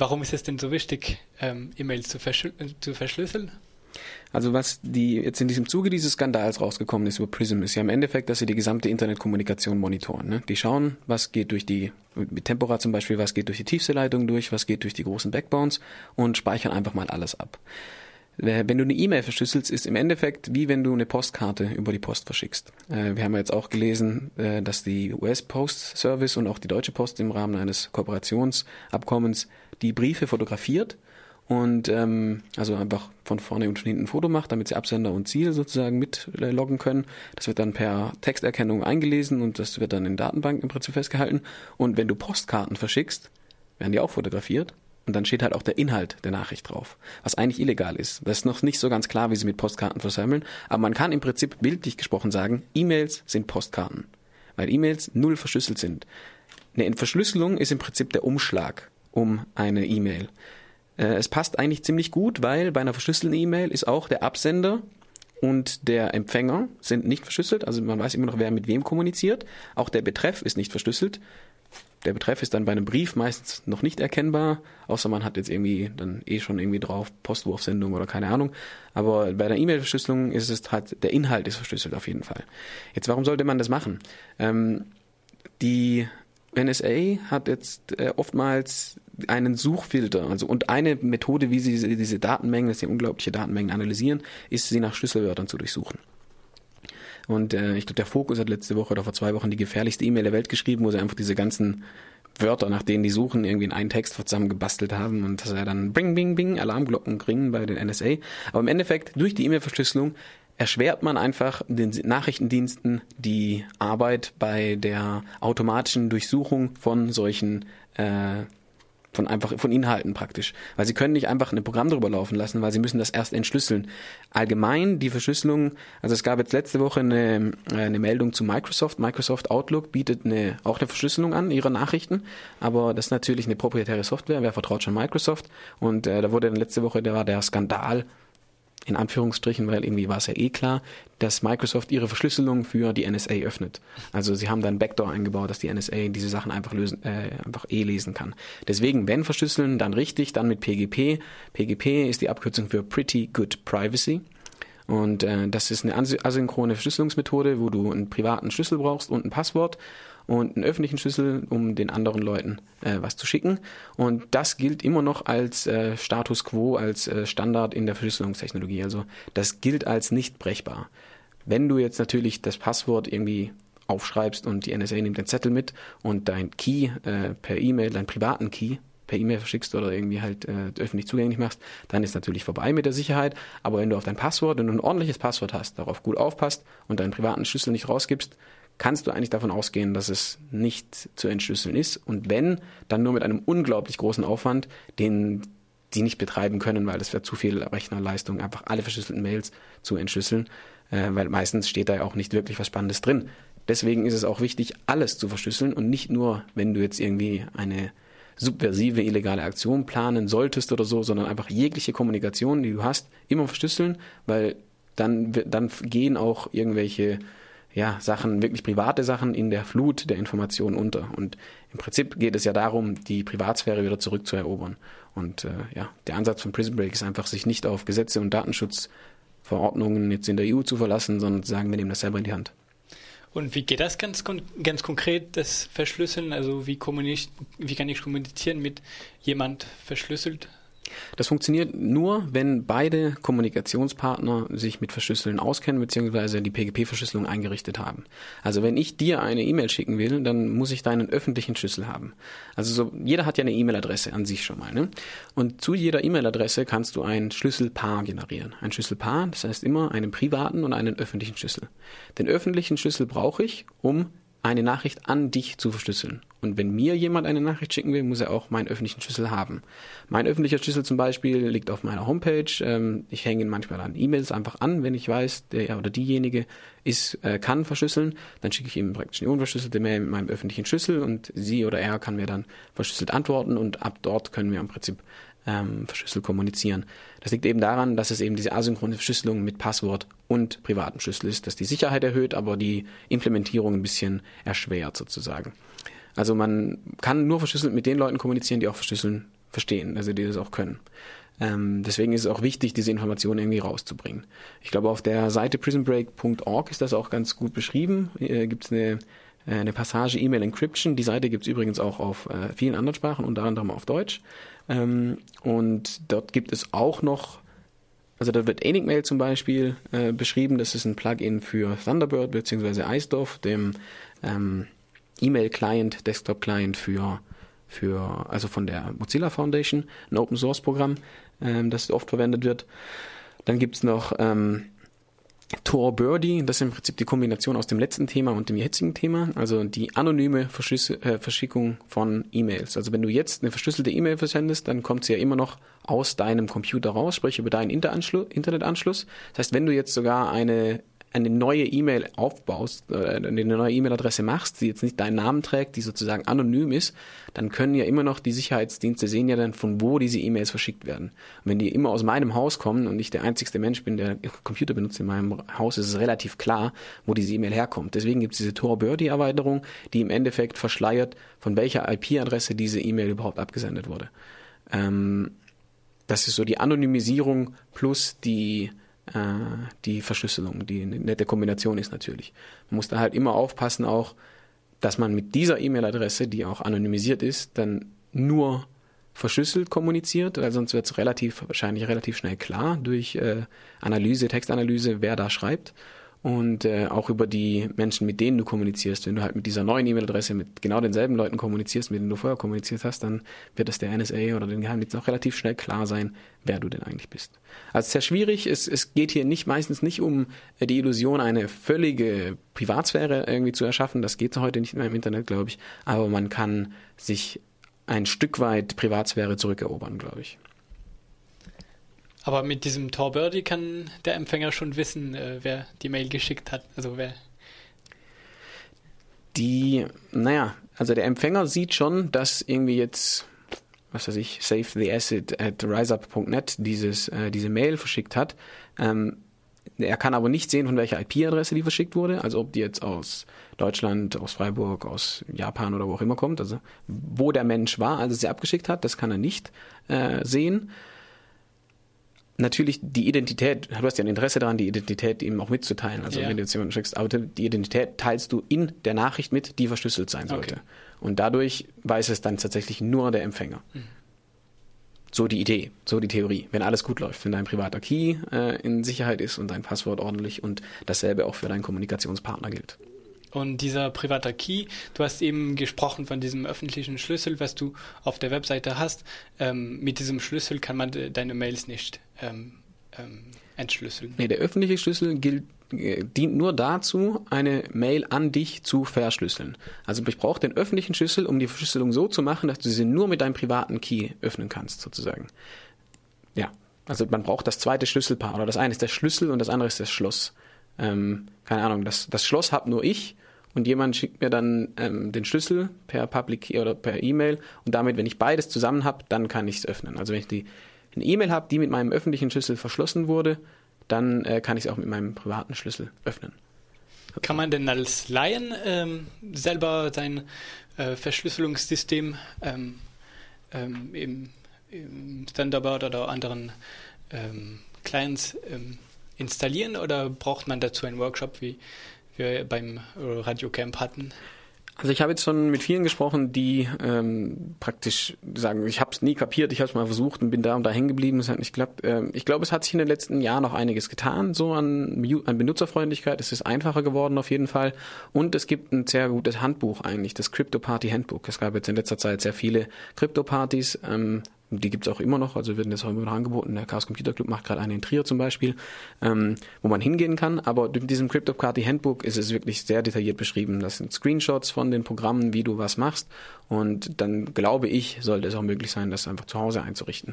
Warum ist es denn so wichtig, ähm, E-Mails zu, verschl zu verschlüsseln? Also was die jetzt in diesem Zuge dieses Skandals rausgekommen ist über Prism, ist ja im Endeffekt, dass sie die gesamte Internetkommunikation monitoren. Ne? Die schauen, was geht durch die, mit Tempora zum Beispiel, was geht durch die Tiefseeleitung durch, was geht durch die großen Backbones und speichern einfach mal alles ab. Wenn du eine E-Mail verschlüsselst, ist im Endeffekt wie wenn du eine Postkarte über die Post verschickst. Äh, wir haben jetzt auch gelesen, äh, dass die US Post Service und auch die Deutsche Post im Rahmen eines Kooperationsabkommens die Briefe fotografiert und ähm, also einfach von vorne und von hinten ein Foto macht, damit sie Absender und Ziel sozusagen mitloggen können. Das wird dann per Texterkennung eingelesen und das wird dann in Datenbank im Prinzip festgehalten. Und wenn du Postkarten verschickst, werden die auch fotografiert und dann steht halt auch der Inhalt der Nachricht drauf, was eigentlich illegal ist. Das ist noch nicht so ganz klar, wie sie mit Postkarten versammeln, aber man kann im Prinzip bildlich gesprochen sagen, E-Mails sind Postkarten, weil E-Mails null verschlüsselt sind. Eine Verschlüsselung ist im Prinzip der Umschlag um eine E-Mail. Äh, es passt eigentlich ziemlich gut, weil bei einer verschlüsselten E-Mail ist auch der Absender und der Empfänger sind nicht verschlüsselt, also man weiß immer noch, wer mit wem kommuniziert. Auch der Betreff ist nicht verschlüsselt. Der Betreff ist dann bei einem Brief meistens noch nicht erkennbar, außer man hat jetzt irgendwie dann eh schon irgendwie drauf Postwurfsendung oder keine Ahnung. Aber bei der E-Mail-Verschlüsselung ist es halt, der Inhalt ist verschlüsselt auf jeden Fall. Jetzt, warum sollte man das machen? Ähm, die NSA hat jetzt äh, oftmals einen Suchfilter, also und eine Methode, wie sie diese Datenmengen, dass sie unglaubliche Datenmengen analysieren, ist, sie nach Schlüsselwörtern zu durchsuchen. Und äh, ich glaube, der Fokus hat letzte Woche oder vor zwei Wochen die gefährlichste E-Mail der Welt geschrieben, wo sie einfach diese ganzen Wörter, nach denen die suchen, irgendwie in einen Text zusammen gebastelt haben und dass er dann bing, bing, bing, Alarmglocken kriegen bei den NSA. Aber im Endeffekt, durch die E-Mail-Verschlüsselung erschwert man einfach den Nachrichtendiensten die Arbeit bei der automatischen Durchsuchung von solchen äh, von einfach von Inhalten praktisch, weil sie können nicht einfach ein Programm drüber laufen lassen, weil sie müssen das erst entschlüsseln. Allgemein die Verschlüsselung, also es gab jetzt letzte Woche eine, äh, eine Meldung zu Microsoft. Microsoft Outlook bietet eine, auch eine Verschlüsselung an ihrer Nachrichten, aber das ist natürlich eine proprietäre Software. Wer vertraut schon Microsoft? Und äh, da wurde dann letzte Woche, da war der Skandal in Anführungsstrichen, weil irgendwie war es ja eh klar, dass Microsoft ihre Verschlüsselung für die NSA öffnet. Also sie haben da ein Backdoor eingebaut, dass die NSA diese Sachen einfach lösen, äh, einfach eh lesen kann. Deswegen, wenn verschlüsseln, dann richtig, dann mit PGP. PGP ist die Abkürzung für Pretty Good Privacy. Und äh, das ist eine asynchrone Verschlüsselungsmethode, wo du einen privaten Schlüssel brauchst und ein Passwort und einen öffentlichen Schlüssel, um den anderen Leuten äh, was zu schicken. Und das gilt immer noch als äh, Status quo, als äh, Standard in der Verschlüsselungstechnologie. Also das gilt als nicht brechbar. Wenn du jetzt natürlich das Passwort irgendwie aufschreibst und die NSA nimmt den Zettel mit und dein Key äh, per E-Mail, deinen privaten Key per E-Mail verschickst oder irgendwie halt äh, öffentlich zugänglich machst, dann ist natürlich vorbei mit der Sicherheit. Aber wenn du auf dein Passwort, wenn du ein ordentliches Passwort hast, darauf gut aufpasst und deinen privaten Schlüssel nicht rausgibst, kannst du eigentlich davon ausgehen, dass es nicht zu entschlüsseln ist. Und wenn, dann nur mit einem unglaublich großen Aufwand, den die nicht betreiben können, weil das wäre zu viel Rechnerleistung, einfach alle verschlüsselten Mails zu entschlüsseln, äh, weil meistens steht da ja auch nicht wirklich was Spannendes drin. Deswegen ist es auch wichtig, alles zu verschlüsseln und nicht nur, wenn du jetzt irgendwie eine subversive illegale Aktion planen solltest oder so, sondern einfach jegliche Kommunikation, die du hast, immer verschlüsseln, weil dann, dann gehen auch irgendwelche ja, Sachen, wirklich private Sachen in der Flut der Informationen unter. Und im Prinzip geht es ja darum, die Privatsphäre wieder zurückzuerobern. Und äh, ja, der Ansatz von Prison Break ist einfach, sich nicht auf Gesetze und Datenschutzverordnungen jetzt in der EU zu verlassen, sondern zu sagen, wir nehmen das selber in die Hand. Und wie geht das ganz, ganz konkret, das Verschlüsseln? Also wie, wie kann ich kommunizieren mit jemand verschlüsselt? Das funktioniert nur, wenn beide Kommunikationspartner sich mit Verschlüsseln auskennen bzw. die PGP-Verschlüsselung eingerichtet haben. Also wenn ich dir eine E-Mail schicken will, dann muss ich deinen öffentlichen Schlüssel haben. Also so, jeder hat ja eine E-Mail-Adresse an sich schon mal. Ne? Und zu jeder E-Mail-Adresse kannst du ein Schlüsselpaar generieren. Ein Schlüsselpaar, das heißt immer einen privaten und einen öffentlichen Schlüssel. Den öffentlichen Schlüssel brauche ich, um eine Nachricht an dich zu verschlüsseln. Und wenn mir jemand eine Nachricht schicken will, muss er auch meinen öffentlichen Schlüssel haben. Mein öffentlicher Schlüssel zum Beispiel liegt auf meiner Homepage. Ähm, ich hänge ihn manchmal an E-Mails einfach an, wenn ich weiß, der oder diejenige ist, äh, kann verschlüsseln. Dann schicke ich ihm praktisch eine unverschlüsselte Mail mit meinem öffentlichen Schlüssel und sie oder er kann mir dann verschlüsselt antworten und ab dort können wir im Prinzip ähm, verschlüsselt kommunizieren. Das liegt eben daran, dass es eben diese asynchrone Verschlüsselung mit Passwort und privatem Schlüssel ist, dass die Sicherheit erhöht, aber die Implementierung ein bisschen erschwert sozusagen. Also man kann nur verschlüsselt mit den Leuten kommunizieren, die auch verschlüsseln verstehen, also die das auch können. Ähm, deswegen ist es auch wichtig, diese Informationen irgendwie rauszubringen. Ich glaube, auf der Seite prisonbreak.org ist das auch ganz gut beschrieben. Äh, Gibt es eine, äh, eine Passage E-Mail Encryption. Die Seite gibt es übrigens auch auf äh, vielen anderen Sprachen, unter anderem auf Deutsch. Ähm, und dort gibt es auch noch also da wird Enigmail zum Beispiel äh, beschrieben. Das ist ein Plugin für Thunderbird bzw. Eisdorf, dem ähm, E-Mail-Client, Desktop-Client für, für, also von der Mozilla Foundation, ein Open-Source-Programm, ähm, das oft verwendet wird. Dann gibt's noch ähm, Tor Birdie, das ist im Prinzip die Kombination aus dem letzten Thema und dem jetzigen Thema, also die anonyme äh, Verschickung von E-Mails. Also wenn du jetzt eine verschlüsselte E-Mail versendest, dann kommt sie ja immer noch aus deinem Computer raus, sprich über deinen Internetanschluss. Das heißt, wenn du jetzt sogar eine eine neue E-Mail aufbaust, äh, eine neue E-Mail-Adresse machst, die jetzt nicht deinen Namen trägt, die sozusagen anonym ist, dann können ja immer noch die Sicherheitsdienste sehen ja dann, von wo diese E-Mails verschickt werden. Und wenn die immer aus meinem Haus kommen und ich der einzigste Mensch bin, der Computer benutzt in meinem Haus, ist es relativ klar, wo diese E-Mail herkommt. Deswegen gibt es diese Tor-Birdie-Erweiterung, die im Endeffekt verschleiert, von welcher IP-Adresse diese E-Mail überhaupt abgesendet wurde. Ähm, das ist so die Anonymisierung plus die die Verschlüsselung, die eine nette Kombination ist natürlich. Man muss da halt immer aufpassen auch, dass man mit dieser E-Mail-Adresse, die auch anonymisiert ist, dann nur verschlüsselt kommuniziert, weil sonst wird es relativ, wahrscheinlich relativ schnell klar durch äh, Analyse, Textanalyse, wer da schreibt und äh, auch über die Menschen, mit denen du kommunizierst. Wenn du halt mit dieser neuen E-Mail-Adresse mit genau denselben Leuten kommunizierst, mit denen du vorher kommuniziert hast, dann wird es der NSA oder den Geheimdienst auch relativ schnell klar sein, wer du denn eigentlich bist. Also sehr schwierig. Es, es geht hier nicht meistens nicht um äh, die Illusion, eine völlige Privatsphäre irgendwie zu erschaffen. Das geht heute nicht mehr im Internet, glaube ich. Aber man kann sich ein Stück weit Privatsphäre zurückerobern, glaube ich. Aber mit diesem Tor Birdie kann der Empfänger schon wissen, äh, wer die Mail geschickt hat. Also wer. Die, naja, also der Empfänger sieht schon, dass irgendwie jetzt, was weiß ich, save the asset at riseup.net dieses, äh, diese Mail verschickt hat. Ähm, er kann aber nicht sehen, von welcher IP-Adresse die verschickt wurde, also ob die jetzt aus Deutschland, aus Freiburg, aus Japan oder wo auch immer kommt. Also wo der Mensch war, als er sie abgeschickt hat, das kann er nicht äh, sehen natürlich die Identität, du hast ja ein Interesse daran, die Identität ihm auch mitzuteilen. Also ja. wenn du jetzt jemanden schickst, aber die Identität teilst du in der Nachricht mit, die verschlüsselt sein sollte. Okay. Und dadurch weiß es dann tatsächlich nur der Empfänger. Mhm. So die Idee, so die Theorie. Wenn alles gut läuft, wenn dein privater Key äh, in Sicherheit ist und dein Passwort ordentlich und dasselbe auch für deinen Kommunikationspartner gilt. Und dieser private Key, du hast eben gesprochen von diesem öffentlichen Schlüssel, was du auf der Webseite hast. Ähm, mit diesem Schlüssel kann man deine Mails nicht ähm, ähm, entschlüsseln. Nee, der öffentliche Schlüssel gilt, äh, dient nur dazu, eine Mail an dich zu verschlüsseln. Also ich brauche den öffentlichen Schlüssel, um die Verschlüsselung so zu machen, dass du sie nur mit deinem privaten Key öffnen kannst, sozusagen. Ja, also man braucht das zweite Schlüsselpaar. Oder das eine ist der Schlüssel und das andere ist das Schloss. Ähm, keine Ahnung, das, das Schloss habe nur ich und jemand schickt mir dann ähm, den Schlüssel per Public Key oder per E-Mail und damit, wenn ich beides zusammen habe, dann kann ich es öffnen. Also wenn ich die, eine E-Mail habe, die mit meinem öffentlichen Schlüssel verschlossen wurde, dann äh, kann ich es auch mit meinem privaten Schlüssel öffnen. Kann man denn als Laien ähm, selber sein äh, Verschlüsselungssystem ähm, ähm, im, im Thunderbird oder anderen ähm, Clients ähm, installieren oder braucht man dazu einen Workshop, wie wir beim Radiocamp hatten? Also ich habe jetzt schon mit vielen gesprochen, die ähm, praktisch sagen, ich habe es nie kapiert, ich habe es mal versucht und bin da und da hängen geblieben, es hat nicht geklappt. Ähm, ich glaube, es hat sich in den letzten Jahren noch einiges getan, so an, an Benutzerfreundlichkeit. Es ist einfacher geworden auf jeden Fall. Und es gibt ein sehr gutes Handbuch eigentlich, das Crypto Party Handbook. Es gab jetzt in letzter Zeit sehr viele Crypto-Partys. Ähm, die gibt's auch immer noch, also werden das auch immer noch angeboten. Der Chaos Computer Club macht gerade eine in Trier zum Beispiel, ähm, wo man hingehen kann. Aber in diesem Cryptocurrency Handbook ist es wirklich sehr detailliert beschrieben. Das sind Screenshots von den Programmen, wie du was machst. Und dann glaube ich, sollte es auch möglich sein, das einfach zu Hause einzurichten.